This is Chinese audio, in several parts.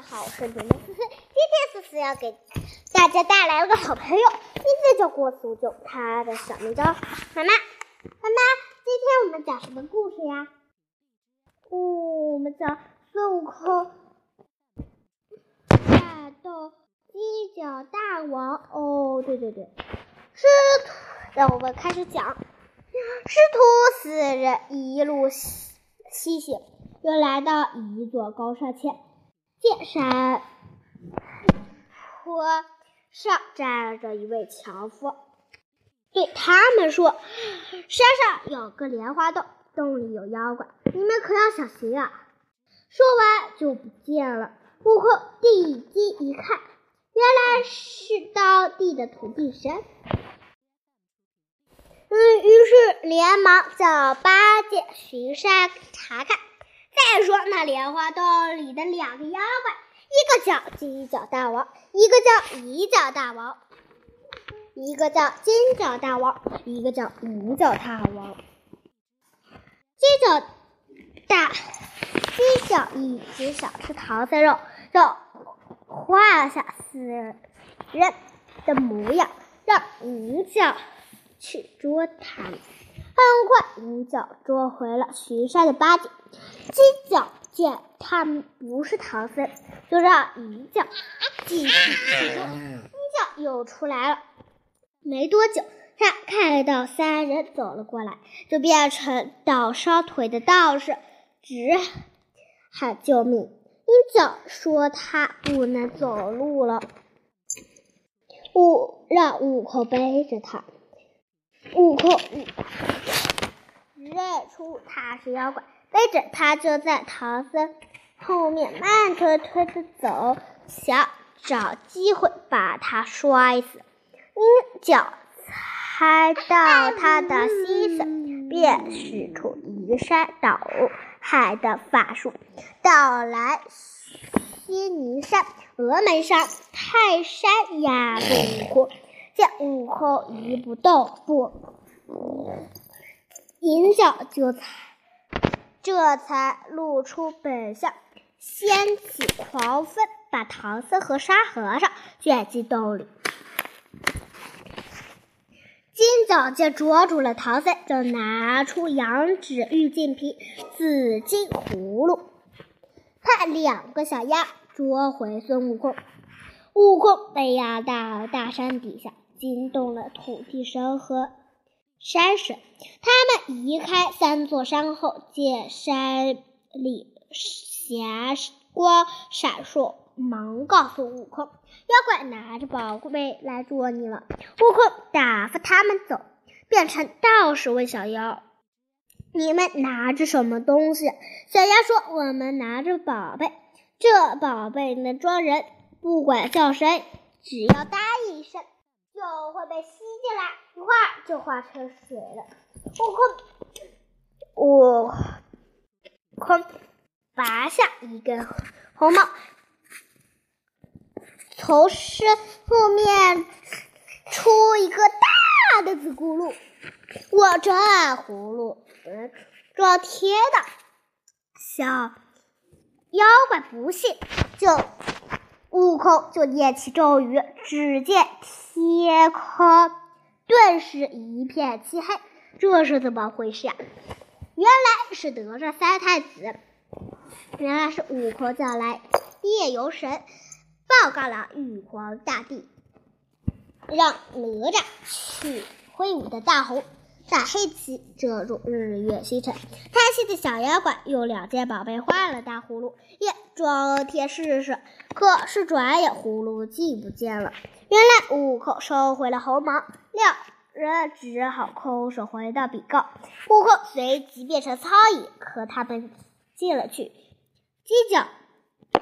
家好，我是绵绵思思。今天思思要给大家带来了个好朋友，名字叫郭苏九，他的小名叫妈妈。妈妈，今天我们讲什么故事呀？嗯，我们讲孙悟空打斗犄角大王。哦，对对对，师徒，让我们开始讲。师徒四人一路西行，又来到一座高山前。见山坡上站着一位樵夫，对他们说：“山上有个莲花洞，洞里有妖怪，你们可要小心啊！”说完就不见了。悟空定睛一看，原来是当地的土地神。嗯，于是连忙叫八戒巡山查看。再说那莲花洞里的两个妖怪，一个叫金角大王，一个叫银角大王；一个叫金角大王，一个叫银角大王。金角大金角一直想吃唐僧肉，就画下死人的模样，让银角去捉他们。很快，银角捉回了巡山的八戒。金角见他们不是唐僧，就让银角继续去捉。银角又出来了，没多久，他看到三人走了过来，就变成倒烧腿的道士，直喊救命。银角说他不能走路了，悟让悟空背着他。悟空认出他是妖怪，背着他就在唐僧后面慢吞吞的走，想找机会把他摔死。鹰角猜到他的心思，便使出移山倒海的法术，到来西尼山、峨眉山、泰山压住悟空。见悟空一不动步，银角就踩这才露出本相，掀起狂风，把唐僧和沙和尚卷进洞里。金角见捉住了唐僧，就拿出羊脂玉净瓶、紫金葫芦，派两个小鸭捉回孙悟空。悟空被压到大山底下。惊动了土地神和山神，他们移开三座山后，见山里霞光闪烁，忙告诉悟空：“妖怪拿着宝贝来捉你了。”悟空打发他们走，变成道士问小妖：“你们拿着什么东西？”小妖说：“我们拿着宝贝，这宝贝能装人，不管叫谁，只要答应一声。”就会被吸进来，一会儿就化成水了。悟空，悟空拔下一根红帽，从身后面出一个大的紫葫芦。我这葫芦装天的，小妖怪不信，就。悟空就念起咒语，只见天空顿时一片漆黑。这是怎么回事呀？原来是哪吒三太子，原来是悟空叫来夜游神，报告了玉皇大帝，让哪吒去挥舞的大红。大黑旗遮住日月星辰，贪心的小妖怪用两件宝贝换了大葫芦，也装天试试。可是转眼葫芦竟不见了。原来悟空收回了猴毛，两人只好空手回到比告。悟空随即变成苍蝇，和他们进了去。金角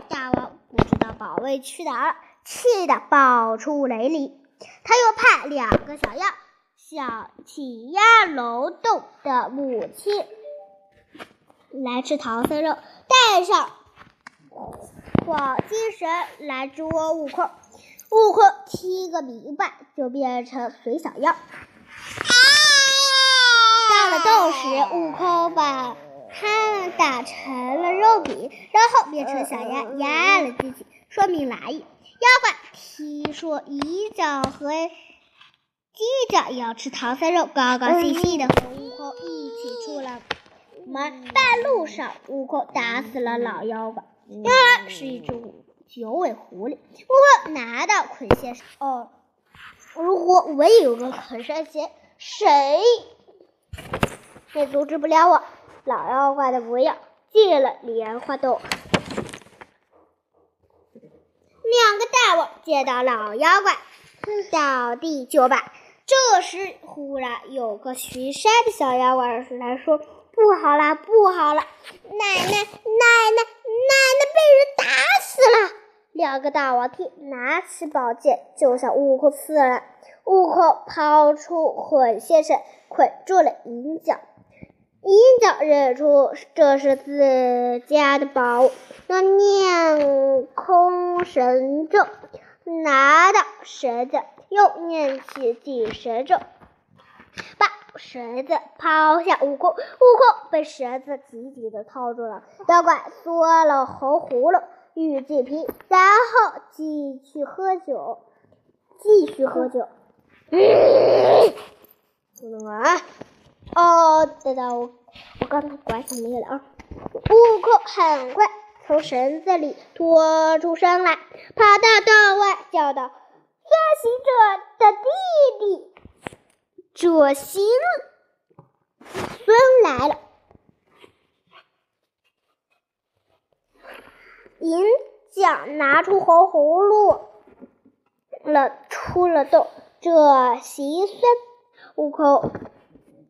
大王不知道宝贝去哪了，气得爆出雷霆。他又派两个小妖。小气压龙洞的母亲来吃唐僧肉，带上黄金神来捉悟空。悟空听个明白，就变成水小妖。到了洞时，悟空把他们打成了肉饼，然后变成小鸭压了进去，说明来意。妖怪听说银角和接着要吃唐三肉，高高兴兴的和悟空一起出了门。半路上，悟空打死了老妖怪，原来是一只九尾狐狸。悟空拿到捆仙绳，哦，如果我也有个捆仙绳，谁也阻止不了我。老妖怪的模样进了莲花洞。两个大王见到老妖怪，倒地就拜。这时，忽然有个巡山的小妖怪来说：“不好了，不好了！奶奶，奶奶，奶奶被人打死了！”两个大王听，拿起宝剑就向悟空刺来。悟空抛出捆仙绳，捆住了银角。银角认出这是自家的宝，那念空神咒，拿到绳子，又念起紧神咒，把绳子抛向悟空。悟空被绳子紧紧的套住了。妖怪缩了红葫芦，玉净瓶，然后继续喝酒，继续喝酒。啊！哦，等等，我我刚才关上那个了啊！悟空很快从绳子里拖出声来，跑到洞外叫道：“行者的弟弟，者行孙来了。”银匠拿出红葫芦了，出了洞。这行孙，悟空。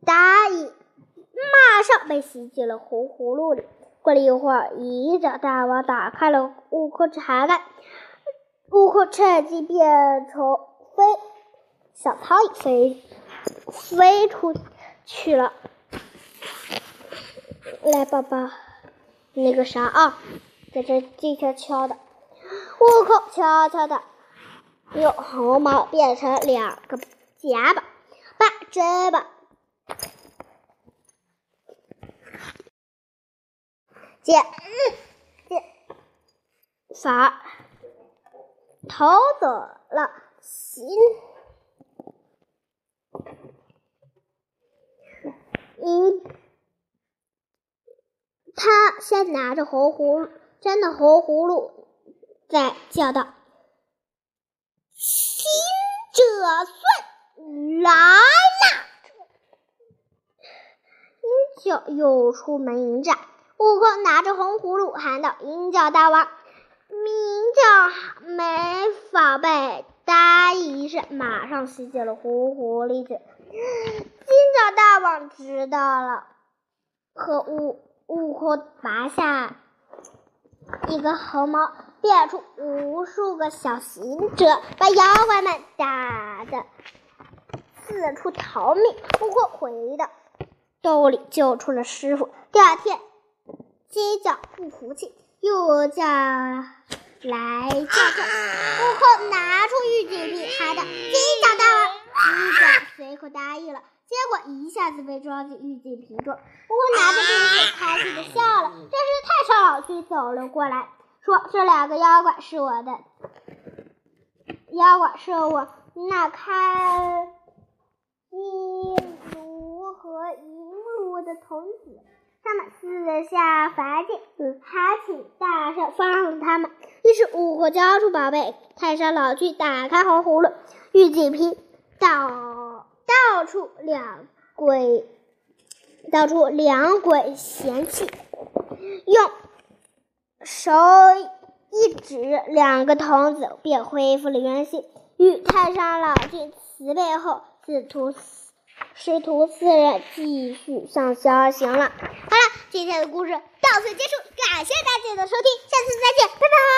答应，马上被吸进了红葫芦里。过了一会儿，银角大王打开了悟空查看，悟空趁机变成飞小苍蝇飞飞出去了。来，宝宝，那个啥啊，在这静悄悄的。悟空悄悄的用红毛变成两个夹吧，把针吧。剑，剑，反逃走了。行，嗯，他先拿着红葫芦，真的红葫芦，再叫道：“行者孙来啦！”鹰角又出门迎战。悟空拿着红葫芦喊道：“银角大王，明角没防备，答应一声，马上吸进了红狐狸去。”金角大王知道了，和悟悟空拔下一个毫毛，变出无数个小行者，把妖怪们打得四处逃命。悟空回到洞里救出了师傅。第二天。金角不服气，又叫来叫客。悟空拿出玉净瓶，喊道：“金角大王！”金角随口答应了，结果一下子被装进玉净瓶中。悟空拿着玉瓶，开心的笑了。这时，太上老君走了过来，说：“这两个妖怪是我的，妖怪是我那开金炉和银炉的童子。”他们四下凡间，还请大圣放他们。于是悟空交出宝贝，太上老君打开红葫芦，玉净瓶倒倒出两鬼，倒出两鬼嫌弃，用手一指，两个童子便恢复了原形。与太上老君慈悲后，自徒。师徒四人继续上小行了。好了，今天的故事到此结束，感谢大家的收听，下次再见，拜拜。